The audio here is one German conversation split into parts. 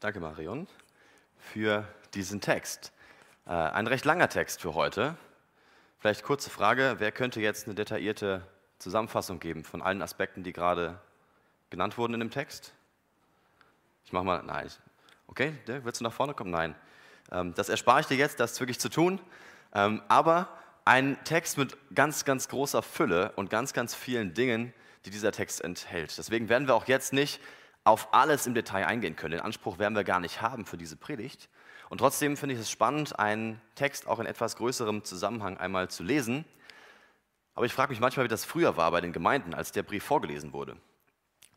Danke, Marion, für diesen Text. Äh, ein recht langer Text für heute. Vielleicht kurze Frage: Wer könnte jetzt eine detaillierte Zusammenfassung geben von allen Aspekten, die gerade genannt wurden in dem Text? Ich mache mal, nein. Okay, willst du nach vorne kommen? Nein. Ähm, das erspare ich dir jetzt, das wirklich zu tun. Ähm, aber ein Text mit ganz, ganz großer Fülle und ganz, ganz vielen Dingen, die dieser Text enthält. Deswegen werden wir auch jetzt nicht auf alles im Detail eingehen können. Den Anspruch werden wir gar nicht haben für diese Predigt. Und trotzdem finde ich es spannend, einen Text auch in etwas größerem Zusammenhang einmal zu lesen. Aber ich frage mich manchmal, wie das früher war bei den Gemeinden, als der Brief vorgelesen wurde.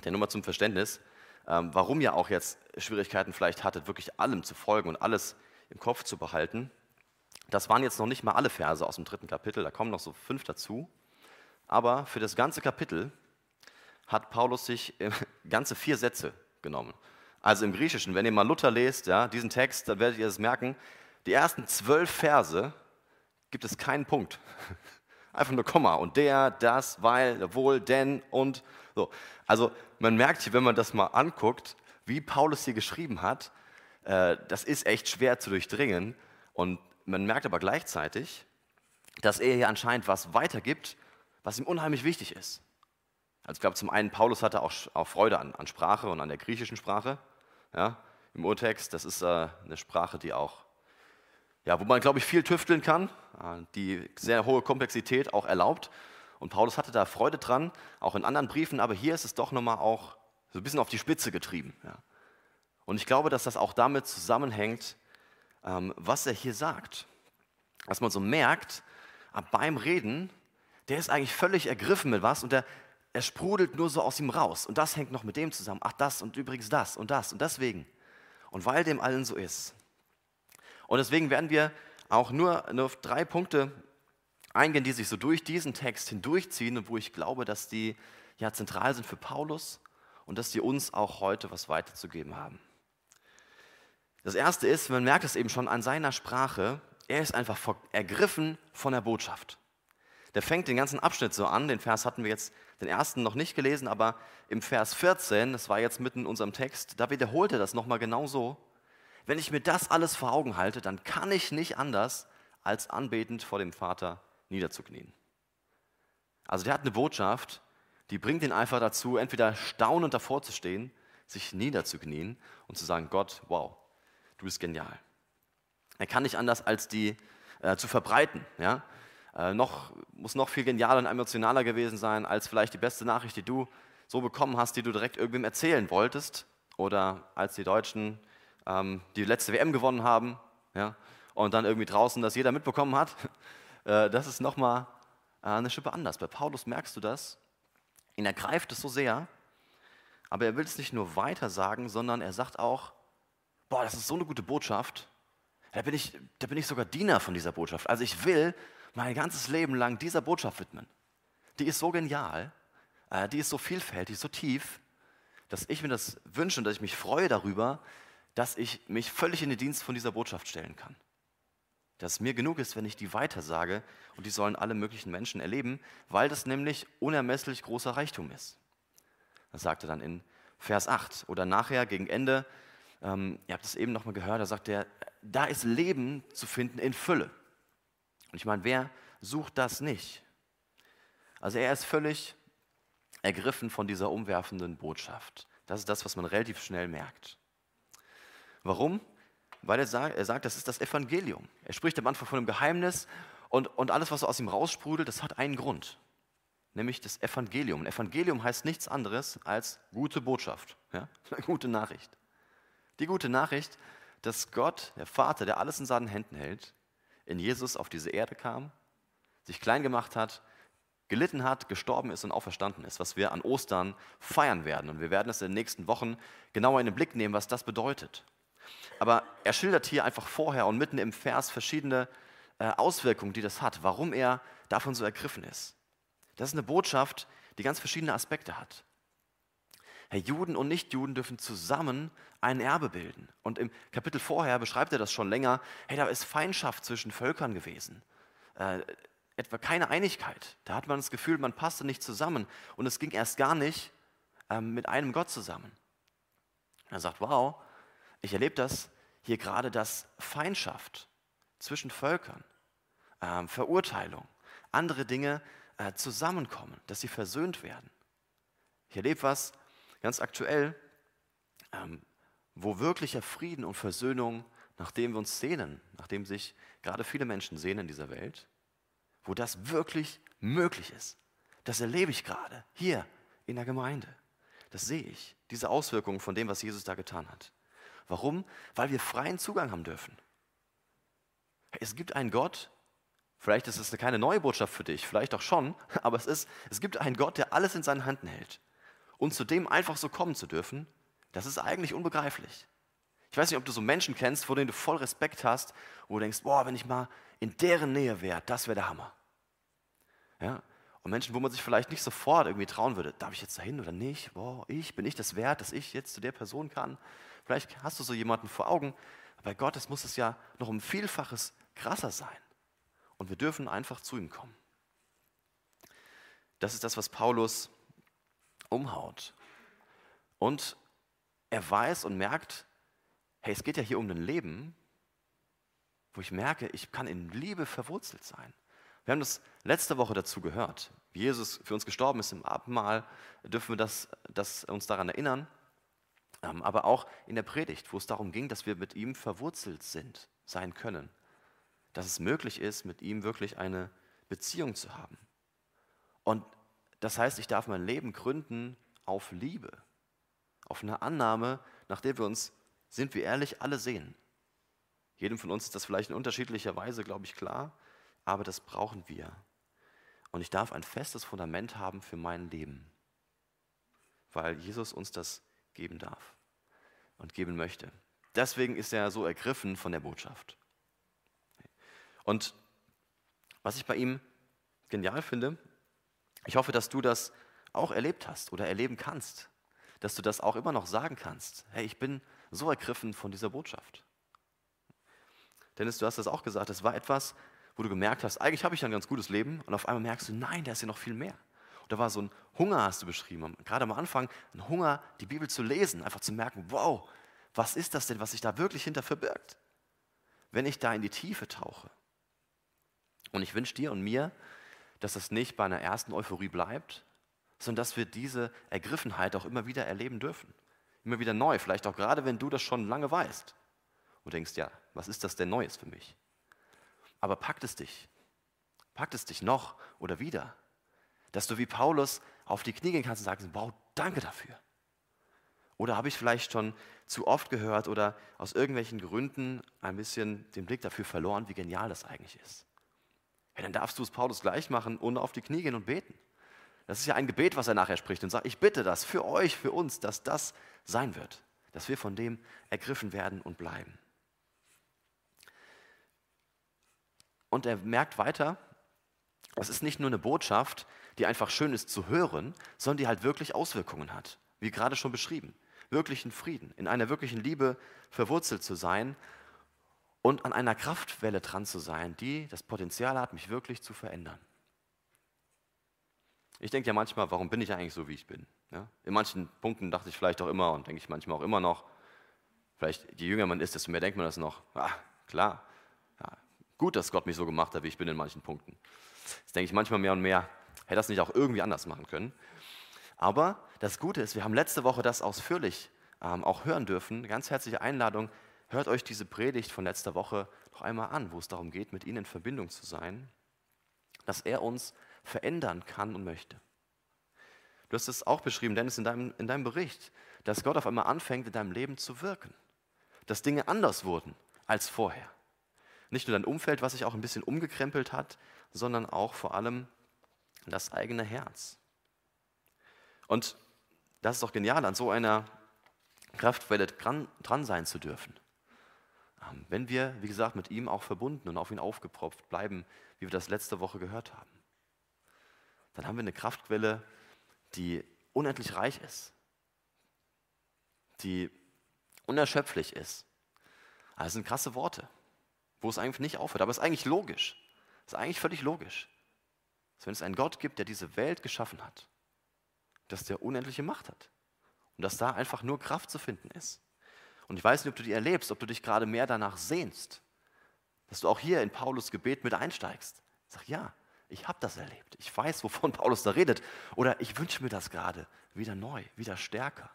Der Nummer zum Verständnis, ähm, warum ihr auch jetzt Schwierigkeiten vielleicht hattet, wirklich allem zu folgen und alles im Kopf zu behalten. Das waren jetzt noch nicht mal alle Verse aus dem dritten Kapitel, da kommen noch so fünf dazu. Aber für das ganze Kapitel hat Paulus sich äh, ganze vier Sätze genommen. Also im Griechischen, wenn ihr mal Luther lest, ja, diesen Text, dann werdet ihr es merken, die ersten zwölf Verse gibt es keinen Punkt. Einfach nur Komma und der, das, weil, wohl, denn und so. Also man merkt hier, wenn man das mal anguckt, wie Paulus hier geschrieben hat, äh, das ist echt schwer zu durchdringen und man merkt aber gleichzeitig, dass er hier anscheinend was weitergibt, was ihm unheimlich wichtig ist. Also ich glaube, zum einen, Paulus hatte auch, auch Freude an, an, Sprache und an der griechischen Sprache. Ja, Im Urtext, das ist äh, eine Sprache, die auch, ja, wo man, glaube ich, viel tüfteln kann, äh, die sehr hohe Komplexität auch erlaubt. Und Paulus hatte da Freude dran, auch in anderen Briefen, aber hier ist es doch nochmal auch so ein bisschen auf die Spitze getrieben. Ja. Und ich glaube, dass das auch damit zusammenhängt, ähm, was er hier sagt. Dass man so merkt, beim Reden, der ist eigentlich völlig ergriffen mit was und der, er sprudelt nur so aus ihm raus. Und das hängt noch mit dem zusammen. Ach, das und übrigens das und das und deswegen. Und weil dem allen so ist. Und deswegen werden wir auch nur, auf drei Punkte eingehen, die sich so durch diesen Text hindurchziehen und wo ich glaube, dass die ja zentral sind für Paulus und dass die uns auch heute was weiterzugeben haben. Das erste ist, man merkt es eben schon an seiner Sprache, er ist einfach ergriffen von der Botschaft. Der fängt den ganzen Abschnitt so an, den Vers hatten wir jetzt den ersten noch nicht gelesen, aber im Vers 14, das war jetzt mitten in unserem Text, da wiederholt er das nochmal genau so. Wenn ich mir das alles vor Augen halte, dann kann ich nicht anders, als anbetend vor dem Vater niederzuknien. Also der hat eine Botschaft, die bringt ihn einfach dazu, entweder staunend davor zu stehen, sich niederzuknien und zu sagen, Gott, wow, du bist genial. Er kann nicht anders, als die äh, zu verbreiten. Ja? Äh, noch, muss noch viel genialer und emotionaler gewesen sein, als vielleicht die beste Nachricht, die du so bekommen hast, die du direkt irgendwem erzählen wolltest. Oder als die Deutschen ähm, die letzte WM gewonnen haben ja? und dann irgendwie draußen das jeder mitbekommen hat. Äh, das ist nochmal äh, eine Schippe anders. Bei Paulus merkst du das. Ihn ergreift es so sehr, aber er will es nicht nur weiter sagen, sondern er sagt auch, boah, das ist so eine gute Botschaft. Da bin ich, da bin ich sogar Diener von dieser Botschaft. Also ich will mein ganzes Leben lang dieser Botschaft widmen. Die ist so genial, äh, die ist so vielfältig, so tief, dass ich mir das wünsche und dass ich mich freue darüber, dass ich mich völlig in den Dienst von dieser Botschaft stellen kann. Dass mir genug ist, wenn ich die weitersage und die sollen alle möglichen Menschen erleben, weil das nämlich unermesslich großer Reichtum ist. Das sagt er dann in Vers 8 oder nachher gegen Ende ähm, ihr habt es eben nochmal gehört, da sagt er, da ist Leben zu finden in Fülle. Und ich meine, wer sucht das nicht? Also er ist völlig ergriffen von dieser umwerfenden Botschaft. Das ist das, was man relativ schnell merkt. Warum? Weil er sagt, er sagt, das ist das Evangelium. Er spricht am Anfang von einem Geheimnis und, und alles, was aus ihm raussprudelt, das hat einen Grund, nämlich das Evangelium. Ein Evangelium heißt nichts anderes als gute Botschaft, ja? gute Nachricht. Die gute Nachricht, dass Gott, der Vater, der alles in seinen Händen hält, in Jesus auf diese Erde kam, sich klein gemacht hat, gelitten hat, gestorben ist und auferstanden ist, was wir an Ostern feiern werden. Und wir werden es in den nächsten Wochen genauer in den Blick nehmen, was das bedeutet. Aber er schildert hier einfach vorher und mitten im Vers verschiedene äh, Auswirkungen, die das hat, warum er davon so ergriffen ist. Das ist eine Botschaft, die ganz verschiedene Aspekte hat. Hey, Juden und Nichtjuden dürfen zusammen ein Erbe bilden. Und im Kapitel vorher beschreibt er das schon länger. Hey, da ist Feindschaft zwischen Völkern gewesen. Äh, etwa keine Einigkeit. Da hat man das Gefühl, man passte nicht zusammen. Und es ging erst gar nicht ähm, mit einem Gott zusammen. Er sagt, wow, ich erlebe das hier gerade, dass Feindschaft zwischen Völkern, äh, Verurteilung, andere Dinge äh, zusammenkommen, dass sie versöhnt werden. Ich erlebe was ganz aktuell, ähm, wo wirklicher Frieden und Versöhnung, nachdem wir uns sehnen, nachdem sich gerade viele Menschen sehnen in dieser Welt, wo das wirklich möglich ist. Das erlebe ich gerade hier in der Gemeinde. Das sehe ich, diese Auswirkungen von dem, was Jesus da getan hat. Warum? Weil wir freien Zugang haben dürfen. Es gibt einen Gott, vielleicht ist es keine neue Botschaft für dich, vielleicht auch schon, aber es, ist, es gibt einen Gott, der alles in seinen Händen hält. Und zu dem einfach so kommen zu dürfen, das ist eigentlich unbegreiflich. Ich weiß nicht, ob du so Menschen kennst, vor denen du voll Respekt hast, wo du denkst, boah, wenn ich mal in deren Nähe wäre, das wäre der Hammer. Ja? Und Menschen, wo man sich vielleicht nicht sofort irgendwie trauen würde, darf ich jetzt dahin oder nicht? Boah, ich, bin ich das wert, dass ich jetzt zu der Person kann? Vielleicht hast du so jemanden vor Augen. Bei Gott es muss es ja noch um Vielfaches krasser sein. Und wir dürfen einfach zu ihm kommen. Das ist das, was Paulus umhaut. Und er weiß und merkt, hey, es geht ja hier um ein Leben, wo ich merke, ich kann in Liebe verwurzelt sein. Wir haben das letzte Woche dazu gehört. Wie Jesus für uns gestorben ist im Abendmahl, dürfen wir das, das uns daran erinnern. Ähm, aber auch in der Predigt, wo es darum ging, dass wir mit ihm verwurzelt sind, sein können. Dass es möglich ist, mit ihm wirklich eine Beziehung zu haben. Und das heißt, ich darf mein Leben gründen auf Liebe, auf eine Annahme, nach der wir uns, sind wir ehrlich, alle sehen. Jedem von uns ist das vielleicht in unterschiedlicher Weise, glaube ich, klar, aber das brauchen wir. Und ich darf ein festes Fundament haben für mein Leben, weil Jesus uns das geben darf und geben möchte. Deswegen ist er so ergriffen von der Botschaft. Und was ich bei ihm genial finde, ich hoffe, dass du das auch erlebt hast oder erleben kannst, dass du das auch immer noch sagen kannst. Hey, ich bin so ergriffen von dieser Botschaft. Dennis, du hast das auch gesagt, es war etwas, wo du gemerkt hast, eigentlich habe ich ein ganz gutes Leben und auf einmal merkst du, nein, da ist ja noch viel mehr. Und da war so ein Hunger, hast du beschrieben, gerade am Anfang, ein Hunger, die Bibel zu lesen, einfach zu merken, wow, was ist das denn, was sich da wirklich hinter verbirgt? Wenn ich da in die Tiefe tauche. Und ich wünsche dir und mir, dass das nicht bei einer ersten Euphorie bleibt, sondern dass wir diese Ergriffenheit auch immer wieder erleben dürfen. Immer wieder neu, vielleicht auch gerade, wenn du das schon lange weißt. Und denkst, ja, was ist das denn Neues für mich? Aber packt es dich. Packt es dich noch oder wieder. Dass du wie Paulus auf die Knie gehen kannst und sagst, wow, danke dafür. Oder habe ich vielleicht schon zu oft gehört oder aus irgendwelchen Gründen ein bisschen den Blick dafür verloren, wie genial das eigentlich ist. Ja, dann darfst du es Paulus gleich machen und auf die Knie gehen und beten. Das ist ja ein Gebet, was er nachher spricht und sagt, ich bitte das für euch, für uns, dass das sein wird, dass wir von dem ergriffen werden und bleiben. Und er merkt weiter, es ist nicht nur eine Botschaft, die einfach schön ist zu hören, sondern die halt wirklich Auswirkungen hat, wie gerade schon beschrieben. Wirklichen Frieden, in einer wirklichen Liebe verwurzelt zu sein und an einer Kraftwelle dran zu sein, die das Potenzial hat, mich wirklich zu verändern. Ich denke ja manchmal, warum bin ich eigentlich so, wie ich bin? Ja? In manchen Punkten dachte ich vielleicht auch immer und denke ich manchmal auch immer noch, vielleicht je jünger man ist, desto mehr denkt man das noch. Ah, klar, Gut, dass Gott mich so gemacht hat, wie ich bin in manchen Punkten. Das denke ich manchmal mehr und mehr, hätte das nicht auch irgendwie anders machen können. Aber das Gute ist, wir haben letzte Woche das ausführlich ähm, auch hören dürfen. Ganz herzliche Einladung, hört euch diese Predigt von letzter Woche noch einmal an, wo es darum geht, mit ihnen in Verbindung zu sein, dass er uns verändern kann und möchte. Du hast es auch beschrieben, Dennis, in deinem, in deinem Bericht, dass Gott auf einmal anfängt, in deinem Leben zu wirken. Dass Dinge anders wurden als vorher. Nicht nur dein Umfeld, was sich auch ein bisschen umgekrempelt hat, sondern auch vor allem das eigene Herz. Und das ist doch genial, an so einer Kraftquelle dran, dran sein zu dürfen. Ähm, wenn wir, wie gesagt, mit ihm auch verbunden und auf ihn aufgepropft bleiben, wie wir das letzte Woche gehört haben, dann haben wir eine Kraftquelle, die unendlich reich ist, die unerschöpflich ist. Also das sind krasse Worte wo es eigentlich nicht aufhört. Aber es ist eigentlich logisch. Es ist eigentlich völlig logisch. Dass wenn es einen Gott gibt, der diese Welt geschaffen hat, dass der unendliche Macht hat. Und dass da einfach nur Kraft zu finden ist. Und ich weiß nicht, ob du die erlebst, ob du dich gerade mehr danach sehnst, dass du auch hier in Paulus Gebet mit einsteigst. Sag ja, ich habe das erlebt. Ich weiß, wovon Paulus da redet. Oder ich wünsche mir das gerade wieder neu, wieder stärker.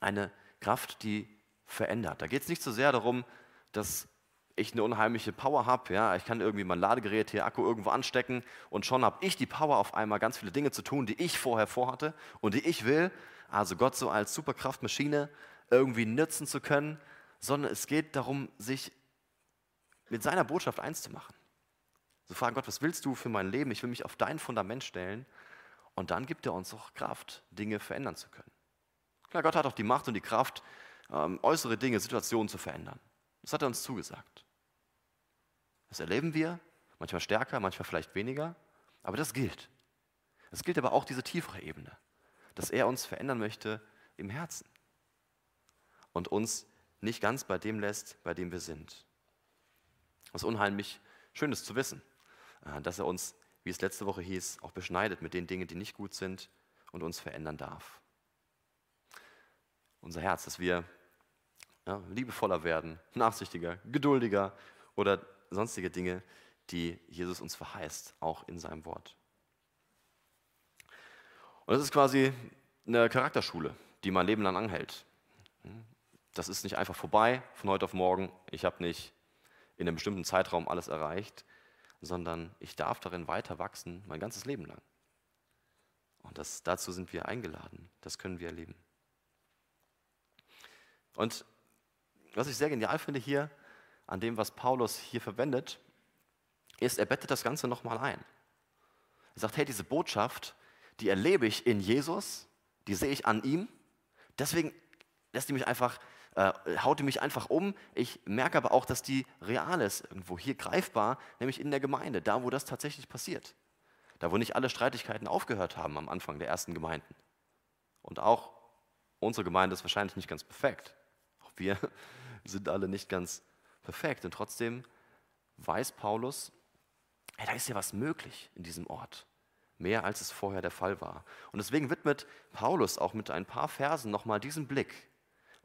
Eine Kraft, die verändert. Da geht es nicht so sehr darum, dass ich eine unheimliche Power habe. Ja? Ich kann irgendwie mein Ladegerät hier, Akku irgendwo anstecken und schon habe ich die Power auf einmal, ganz viele Dinge zu tun, die ich vorher vorhatte und die ich will. Also Gott so als Superkraftmaschine irgendwie nutzen zu können, sondern es geht darum, sich mit seiner Botschaft eins zu machen. So fragen Gott, was willst du für mein Leben? Ich will mich auf dein Fundament stellen. Und dann gibt er uns auch Kraft, Dinge verändern zu können. Klar, Gott hat auch die Macht und die Kraft, ähm, äußere Dinge, Situationen zu verändern. Das hat er uns zugesagt. Das erleben wir, manchmal stärker, manchmal vielleicht weniger, aber das gilt. Es gilt aber auch diese tiefere Ebene, dass er uns verändern möchte im Herzen und uns nicht ganz bei dem lässt, bei dem wir sind. Das ist unheimlich Schönes zu wissen, äh, dass er uns, wie es letzte Woche hieß, auch beschneidet mit den Dingen, die nicht gut sind und uns verändern darf. Unser Herz, dass wir ja, liebevoller werden, nachsichtiger, geduldiger oder sonstige Dinge, die Jesus uns verheißt, auch in seinem Wort. Und das ist quasi eine Charakterschule, die mein Leben lang anhält. Das ist nicht einfach vorbei von heute auf morgen. Ich habe nicht in einem bestimmten Zeitraum alles erreicht, sondern ich darf darin weiter wachsen, mein ganzes Leben lang. Und das, dazu sind wir eingeladen. Das können wir erleben. Und was ich sehr genial finde hier an dem, was Paulus hier verwendet, ist, er bettet das Ganze nochmal ein. Er sagt, hey, diese Botschaft, die erlebe ich in Jesus, die sehe ich an ihm, deswegen lässt die mich einfach, äh, haut die mich einfach um. Ich merke aber auch, dass die real ist, irgendwo hier greifbar, nämlich in der Gemeinde, da wo das tatsächlich passiert. Da wo nicht alle Streitigkeiten aufgehört haben am Anfang der ersten Gemeinden. Und auch unsere Gemeinde ist wahrscheinlich nicht ganz perfekt. Auch wir sind alle nicht ganz perfekt. Und trotzdem weiß Paulus, hey, da ist ja was möglich in diesem Ort. Mehr als es vorher der Fall war. Und deswegen widmet Paulus auch mit ein paar Versen nochmal diesen Blick,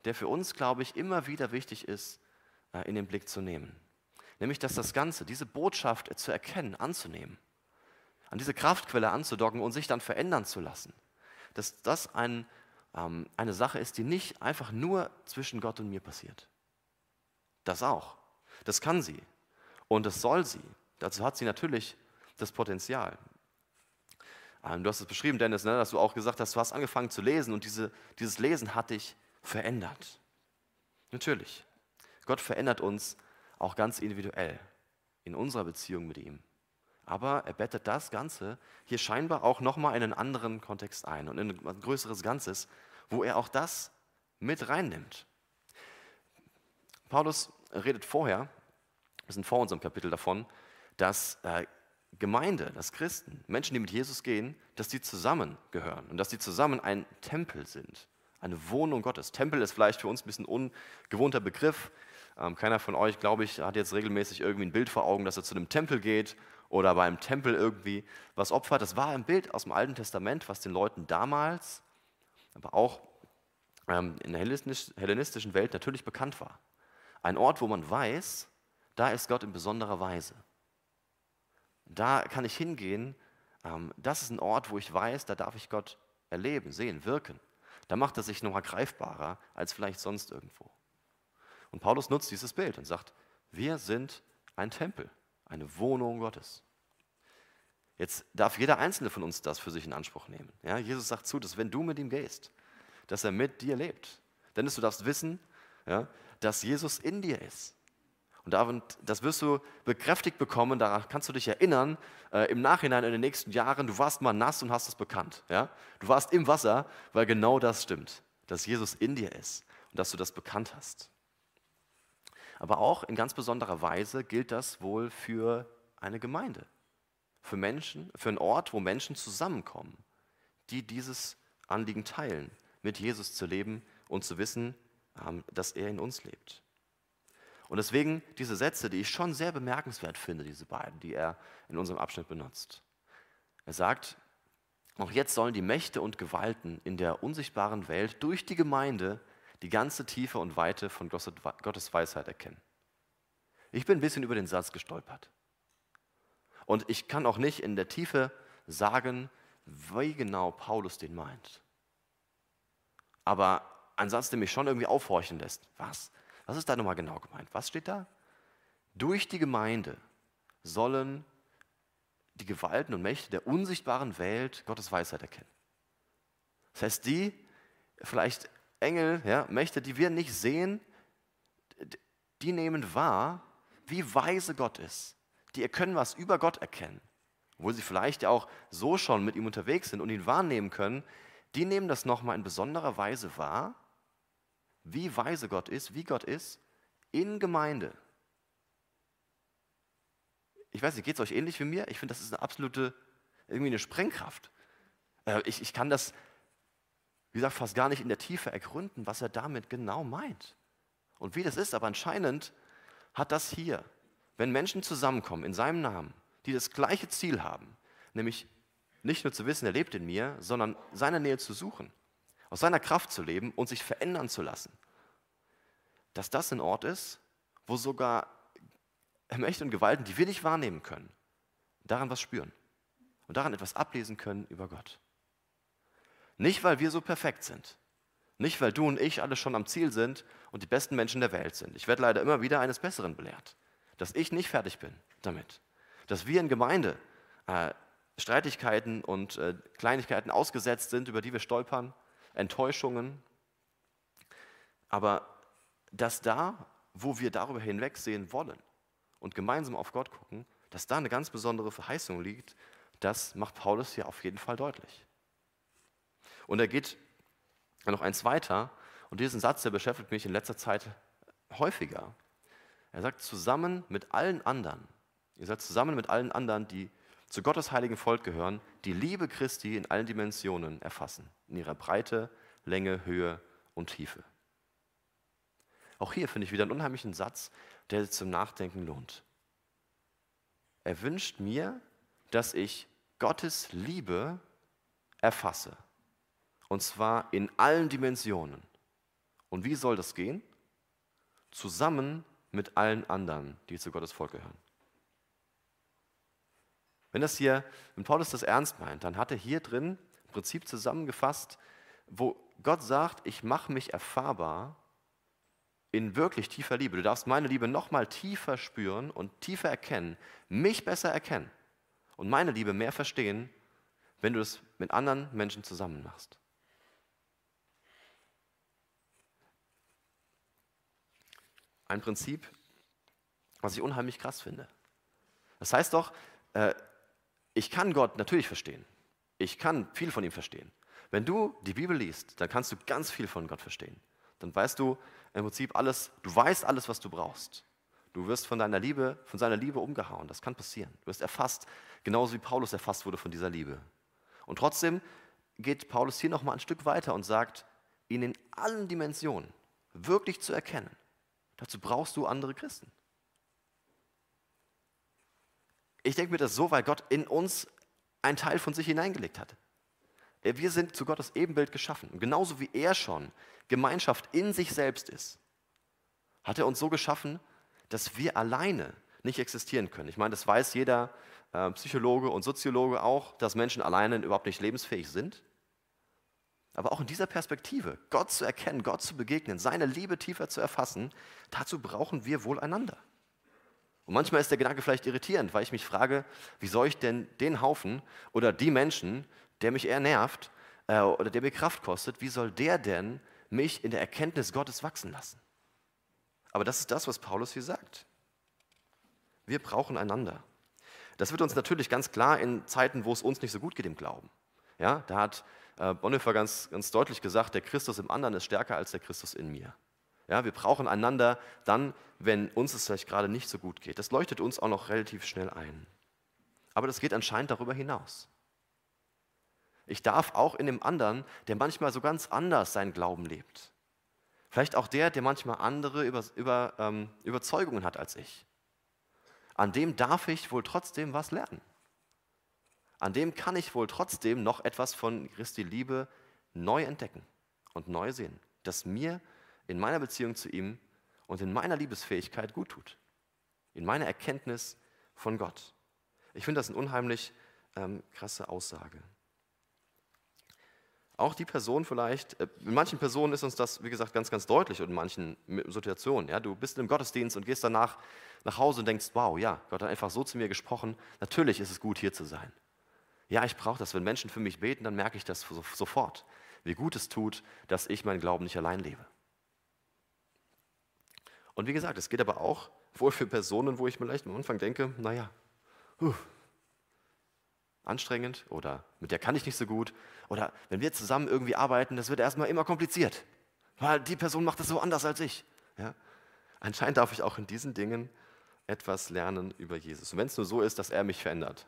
der für uns, glaube ich, immer wieder wichtig ist, äh, in den Blick zu nehmen. Nämlich, dass das Ganze, diese Botschaft zu erkennen, anzunehmen, an diese Kraftquelle anzudocken und sich dann verändern zu lassen, dass das ein, ähm, eine Sache ist, die nicht einfach nur zwischen Gott und mir passiert, das auch. Das kann sie. Und das soll sie. Dazu hat sie natürlich das Potenzial. Ähm, du hast es beschrieben, Dennis, ne, dass du auch gesagt hast, du hast angefangen zu lesen und diese, dieses Lesen hat dich verändert. Natürlich. Gott verändert uns auch ganz individuell in unserer Beziehung mit ihm. Aber er bettet das Ganze hier scheinbar auch nochmal in einen anderen Kontext ein und in ein größeres Ganzes, wo er auch das mit reinnimmt. Paulus redet vorher, wir sind vor unserem Kapitel davon, dass äh, Gemeinde, dass Christen, Menschen, die mit Jesus gehen, dass die zusammengehören und dass die zusammen ein Tempel sind, eine Wohnung Gottes. Tempel ist vielleicht für uns ein bisschen ungewohnter Begriff. Ähm, keiner von euch, glaube ich, hat jetzt regelmäßig irgendwie ein Bild vor Augen, dass er zu einem Tempel geht oder bei einem Tempel irgendwie was opfert. Das war ein Bild aus dem Alten Testament, was den Leuten damals, aber auch ähm, in der hellenistischen Welt natürlich bekannt war. Ein Ort, wo man weiß, da ist Gott in besonderer Weise. Da kann ich hingehen. Ähm, das ist ein Ort, wo ich weiß, da darf ich Gott erleben, sehen, wirken. Da macht er sich nochmal greifbarer als vielleicht sonst irgendwo. Und Paulus nutzt dieses Bild und sagt, wir sind ein Tempel, eine Wohnung Gottes. Jetzt darf jeder Einzelne von uns das für sich in Anspruch nehmen. Ja, Jesus sagt zu, dass wenn du mit ihm gehst, dass er mit dir lebt. Dennis, du darfst wissen, ja, dass Jesus in dir ist. Und das wirst du bekräftigt bekommen, daran kannst du dich erinnern, äh, im Nachhinein in den nächsten Jahren, du warst mal nass und hast es bekannt. Ja? Du warst im Wasser, weil genau das stimmt, dass Jesus in dir ist und dass du das bekannt hast. Aber auch in ganz besonderer Weise gilt das wohl für eine Gemeinde, für Menschen, für einen Ort, wo Menschen zusammenkommen, die dieses Anliegen teilen, mit Jesus zu leben und zu wissen, ähm, dass er in uns lebt. Und deswegen diese Sätze, die ich schon sehr bemerkenswert finde, diese beiden, die er in unserem Abschnitt benutzt. Er sagt, Auch jetzt sollen die Mächte und Gewalten in der unsichtbaren Welt durch die Gemeinde die ganze Tiefe und Weite von Gottes Weisheit erkennen. Ich bin ein bisschen über den Satz gestolpert. Und ich kann auch nicht in der Tiefe sagen, wie genau Paulus den meint. Aber ein Satz, der mich schon irgendwie aufhorchen lässt. Was? Was ist da nochmal genau gemeint? Was steht da? Durch die Gemeinde sollen die Gewalten und Mächte der unsichtbaren Welt Gottes Weisheit erkennen. Das heißt, die, vielleicht Engel, ja, Mächte, die wir nicht sehen, die nehmen wahr, wie weise Gott ist. Die können was über Gott erkennen, obwohl sie vielleicht ja auch so schon mit ihm unterwegs sind und ihn wahrnehmen können. Die nehmen das nochmal in besonderer Weise wahr, wie weise Gott ist, wie Gott ist, in Gemeinde. Ich weiß nicht, geht es euch ähnlich wie mir? Ich finde, das ist eine absolute, irgendwie eine Sprengkraft. Äh, ich, ich kann das, wie gesagt, fast gar nicht in der Tiefe ergründen, was er damit genau meint. Und wie das ist, aber anscheinend hat das hier, wenn Menschen zusammenkommen in seinem Namen, die das gleiche Ziel haben, nämlich nicht nur zu wissen, er lebt in mir, sondern seine Nähe zu suchen, aus seiner Kraft zu leben und sich verändern zu lassen, dass das ein Ort ist, wo sogar Mächte und Gewalten, die wir nicht wahrnehmen können, daran was spüren und daran etwas ablesen können über Gott. Nicht, weil wir so perfekt sind, nicht, weil du und ich alle schon am Ziel sind und die besten Menschen der Welt sind. Ich werde leider immer wieder eines Besseren belehrt, dass ich nicht fertig bin damit, dass wir in Gemeinde äh, Streitigkeiten und äh, Kleinigkeiten ausgesetzt sind, über die wir stolpern, Enttäuschungen. Aber dass da, wo wir darüber hinwegsehen wollen und gemeinsam auf Gott gucken, dass da eine ganz besondere Verheißung liegt, das macht Paulus hier auf jeden Fall deutlich. Und er geht noch eins weiter, und diesen Satz, der beschäftigt mich in letzter Zeit häufiger. Er sagt, zusammen mit allen anderen, ihr seid zusammen mit allen anderen, die zu Gottes heiligen Volk gehören, die Liebe Christi in allen Dimensionen erfassen, in ihrer Breite, Länge, Höhe und Tiefe. Auch hier finde ich wieder einen unheimlichen Satz, der zum Nachdenken lohnt. Er wünscht mir, dass ich Gottes Liebe erfasse. Und zwar in allen Dimensionen. Und wie soll das gehen? Zusammen mit allen anderen, die zu Gottes Volk gehören. Wenn das hier, wenn Paulus das ernst meint, dann hat er hier drin im Prinzip zusammengefasst, wo Gott sagt, ich mache mich erfahrbar in wirklich tiefer Liebe. Du darfst meine Liebe noch mal tiefer spüren und tiefer erkennen, mich besser erkennen und meine Liebe mehr verstehen, wenn du es mit anderen Menschen zusammen machst. Ein Prinzip, was ich unheimlich krass finde. Das heißt doch, äh, ich kann Gott natürlich verstehen. Ich kann viel von ihm verstehen. Wenn du die Bibel liest, dann kannst du ganz viel von Gott verstehen. Dann weißt du im Prinzip alles, du weißt alles, was du brauchst. Du wirst von deiner Liebe, von seiner Liebe umgehauen. Das kann passieren. Du wirst erfasst, genauso wie Paulus erfasst wurde von dieser Liebe. Und trotzdem geht Paulus hier nochmal ein Stück weiter und sagt, ihn in allen Dimensionen wirklich zu erkennen. Dazu brauchst du andere Christen. Ich denke mir das so, weil Gott in uns einen Teil von sich hineingelegt hat. Wir sind zu Gottes Ebenbild geschaffen. Und genauso wie er schon Gemeinschaft in sich selbst ist, hat er uns so geschaffen, dass wir alleine nicht existieren können. Ich meine, das weiß jeder äh, Psychologe und Soziologe auch, dass Menschen alleine überhaupt nicht lebensfähig sind. Aber auch in dieser Perspektive, Gott zu erkennen, Gott zu begegnen, seine Liebe tiefer zu erfassen, dazu brauchen wir wohl einander. Und manchmal ist der Gedanke vielleicht irritierend, weil ich mich frage, wie soll ich denn den Haufen oder die Menschen, der mich eher nervt äh, oder der mir Kraft kostet, wie soll der denn mich in der Erkenntnis Gottes wachsen lassen? Aber das ist das, was Paulus hier sagt. Wir brauchen einander. Das wird uns natürlich ganz klar in Zeiten, wo es uns nicht so gut geht im Glauben. Ja, da hat äh, Bonhoeffer ganz, ganz deutlich gesagt, der Christus im anderen ist stärker als der Christus in mir. Ja, wir brauchen einander dann, wenn uns es vielleicht gerade nicht so gut geht. Das leuchtet uns auch noch relativ schnell ein. Aber das geht anscheinend darüber hinaus. Ich darf auch in dem anderen, der manchmal so ganz anders seinen Glauben lebt, vielleicht auch der, der manchmal andere über, über, ähm, Überzeugungen hat als ich, an dem darf ich wohl trotzdem was lernen. an dem kann ich wohl trotzdem noch etwas von Christi Liebe neu entdecken und neu sehen, das mir in meiner Beziehung zu ihm und in meiner Liebesfähigkeit gut tut, in meiner Erkenntnis von Gott. Ich finde das eine unheimlich ähm, krasse Aussage. Auch die Person vielleicht, äh, in manchen Personen ist uns das, wie gesagt, ganz, ganz deutlich und in manchen Situationen. Ja, du bist im Gottesdienst und gehst danach nach Hause und denkst, wow, ja, Gott hat einfach so zu mir gesprochen, natürlich ist es gut, hier zu sein. Ja, ich brauche das. Wenn Menschen für mich beten, dann merke ich das sofort, wie gut es tut, dass ich meinen Glauben nicht allein lebe. Und wie gesagt, es geht aber auch wohl für Personen, wo ich mir vielleicht am Anfang denke, naja, huh, anstrengend oder mit der kann ich nicht so gut. Oder wenn wir zusammen irgendwie arbeiten, das wird erstmal immer kompliziert, weil die Person macht das so anders als ich. Ja? Anscheinend darf ich auch in diesen Dingen etwas lernen über Jesus. Und wenn es nur so ist, dass er mich verändert,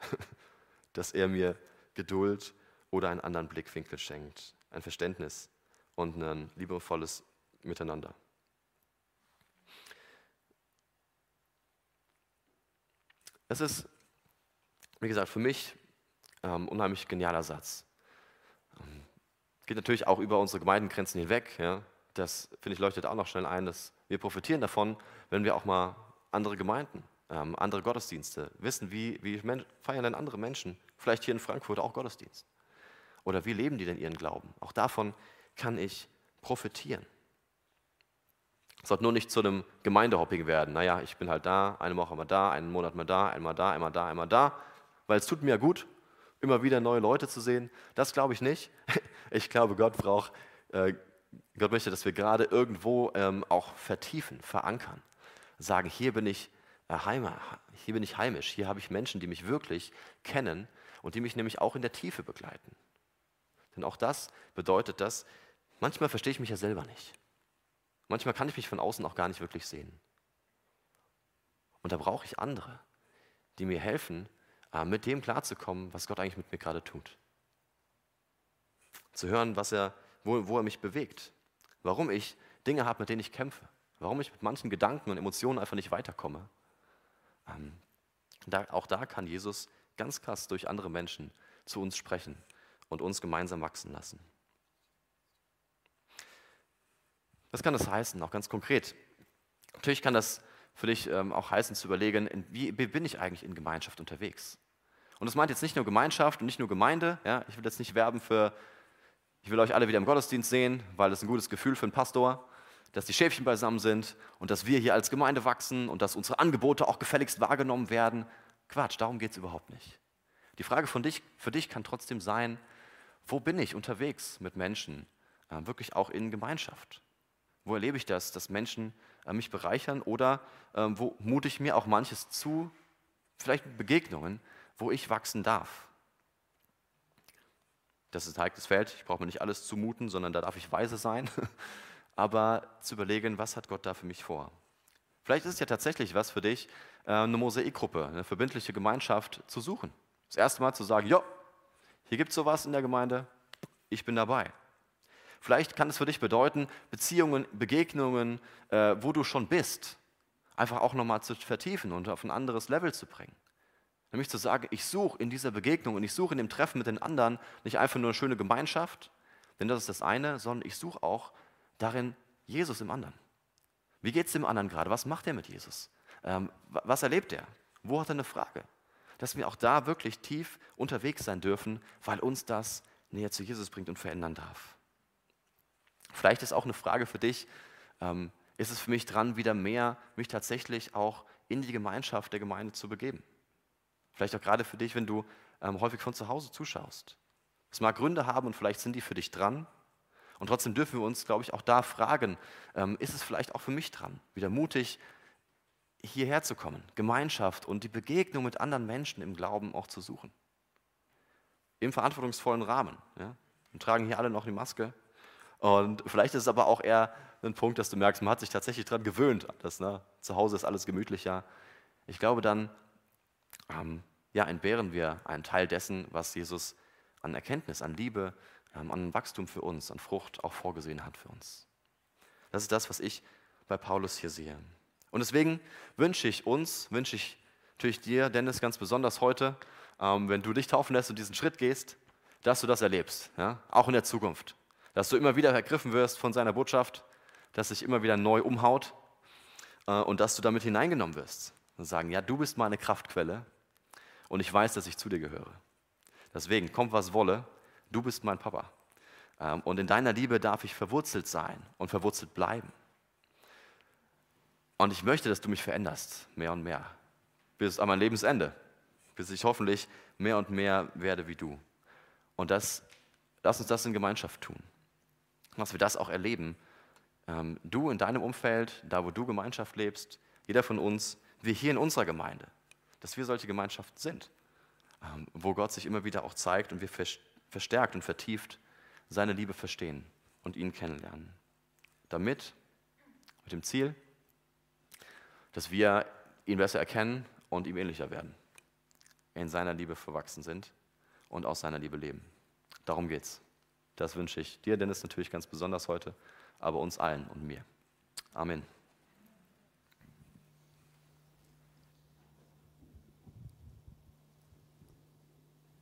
dass er mir Geduld oder einen anderen Blickwinkel schenkt, ein Verständnis und ein liebevolles Miteinander. Es ist, wie gesagt, für mich ähm, unheimlich genialer Satz. Ähm, geht natürlich auch über unsere Gemeindengrenzen hinweg. Ja. Das, finde ich, leuchtet auch noch schnell ein, dass wir profitieren davon, wenn wir auch mal andere Gemeinden, ähm, andere Gottesdienste wissen, wie, wie feiern denn andere Menschen, vielleicht hier in Frankfurt auch Gottesdienst. Oder wie leben die denn ihren Glauben? Auch davon kann ich profitieren. Es sollte nur nicht zu einem Gemeindehopping werden. Naja, ich bin halt da, eine Woche mal da, einen Monat mal da, einmal da, einmal da, einmal da, weil es tut mir gut immer wieder neue Leute zu sehen. Das glaube ich nicht. Ich glaube, Gott braucht, äh, Gott möchte, dass wir gerade irgendwo ähm, auch vertiefen, verankern. Sagen, hier bin ich äh, Heimat, hier bin ich heimisch, hier habe ich Menschen, die mich wirklich kennen und die mich nämlich auch in der Tiefe begleiten. Denn auch das bedeutet das, manchmal verstehe ich mich ja selber nicht. Manchmal kann ich mich von außen auch gar nicht wirklich sehen. Und da brauche ich andere, die mir helfen, äh, mit dem klarzukommen, was Gott eigentlich mit mir gerade tut. Zu hören, was er, wo, wo er mich bewegt, warum ich Dinge habe, mit denen ich kämpfe, warum ich mit manchen Gedanken und Emotionen einfach nicht weiterkomme. Ähm, da, auch da kann Jesus ganz krass durch andere Menschen zu uns sprechen und uns gemeinsam wachsen lassen. Was kann das heißen, auch ganz konkret? Natürlich kann das für dich ähm, auch heißen zu überlegen, wie bin ich eigentlich in Gemeinschaft unterwegs? Und das meint jetzt nicht nur Gemeinschaft und nicht nur Gemeinde. Ja? Ich will jetzt nicht werben für, ich will euch alle wieder im Gottesdienst sehen, weil das ein gutes Gefühl für einen Pastor, dass die Schäfchen beisammen sind und dass wir hier als Gemeinde wachsen und dass unsere Angebote auch gefälligst wahrgenommen werden. Quatsch, darum geht es überhaupt nicht. Die Frage von dich, für dich kann trotzdem sein, wo bin ich unterwegs mit Menschen, äh, wirklich auch in Gemeinschaft? Wo erlebe ich das, dass Menschen äh, mich bereichern oder äh, wo mute ich mir auch manches zu, vielleicht Begegnungen, wo ich wachsen darf. Das ist ein heikles Feld, ich brauche mir nicht alles zumuten, sondern da darf ich weise sein, aber zu überlegen, was hat Gott da für mich vor. Vielleicht ist es ja tatsächlich was für dich, äh, eine Mosaikgruppe, eine verbindliche Gemeinschaft zu suchen. Das erste Mal zu sagen, ja, hier gibt es sowas in der Gemeinde, ich bin dabei. Vielleicht kann es für dich bedeuten, Beziehungen, Begegnungen, äh, wo du schon bist, einfach auch nochmal zu vertiefen und auf ein anderes Level zu bringen. Nämlich zu sagen, ich suche in dieser Begegnung und ich suche in dem Treffen mit den anderen nicht einfach nur eine schöne Gemeinschaft, denn das ist das eine, sondern ich suche auch darin Jesus im anderen. Wie geht es dem anderen gerade? Was macht er mit Jesus? Ähm, was erlebt er? Wo hat er eine Frage? Dass wir auch da wirklich tief unterwegs sein dürfen, weil uns das näher zu Jesus bringt und verändern darf. Vielleicht ist auch eine Frage für dich, ähm, ist es für mich dran, wieder mehr mich tatsächlich auch in die Gemeinschaft der Gemeinde zu begeben? Vielleicht auch gerade für dich, wenn du ähm, häufig von zu Hause zuschaust. Es mag Gründe haben und vielleicht sind die für dich dran. Und trotzdem dürfen wir uns, glaube ich, auch da fragen, ähm, ist es vielleicht auch für mich dran, wieder mutig hierher zu kommen, Gemeinschaft und die Begegnung mit anderen Menschen im Glauben auch zu suchen. Im verantwortungsvollen Rahmen. Ja? Wir tragen hier alle noch die Maske. Und vielleicht ist es aber auch eher ein Punkt, dass du merkst, man hat sich tatsächlich daran gewöhnt. Das, ne? Zu Hause ist alles gemütlicher. Ich glaube, dann ähm, ja, entbehren wir einen Teil dessen, was Jesus an Erkenntnis, an Liebe, ähm, an Wachstum für uns, an Frucht auch vorgesehen hat für uns. Das ist das, was ich bei Paulus hier sehe. Und deswegen wünsche ich uns, wünsche ich natürlich dir, Dennis, ganz besonders heute, ähm, wenn du dich taufen lässt und diesen Schritt gehst, dass du das erlebst, ja? auch in der Zukunft. Dass du immer wieder ergriffen wirst von seiner Botschaft, dass sich immer wieder neu umhaut äh, und dass du damit hineingenommen wirst. Und sagen, ja, du bist meine Kraftquelle und ich weiß, dass ich zu dir gehöre. Deswegen, kommt was wolle, du bist mein Papa. Ähm, und in deiner Liebe darf ich verwurzelt sein und verwurzelt bleiben. Und ich möchte, dass du mich veränderst, mehr und mehr, bis an mein Lebensende, bis ich hoffentlich mehr und mehr werde wie du. Und das, lass uns das in Gemeinschaft tun. Dass wir das auch erleben. Ähm, du in deinem Umfeld, da wo du Gemeinschaft lebst, jeder von uns, wir hier in unserer Gemeinde, dass wir solche Gemeinschaft sind, ähm, wo Gott sich immer wieder auch zeigt und wir verstärkt und vertieft seine Liebe verstehen und ihn kennenlernen. Damit, mit dem Ziel, dass wir ihn besser erkennen und ihm ähnlicher werden, in seiner Liebe verwachsen sind und aus seiner Liebe leben. Darum geht's. Das wünsche ich dir, Dennis, natürlich ganz besonders heute, aber uns allen und mir. Amen.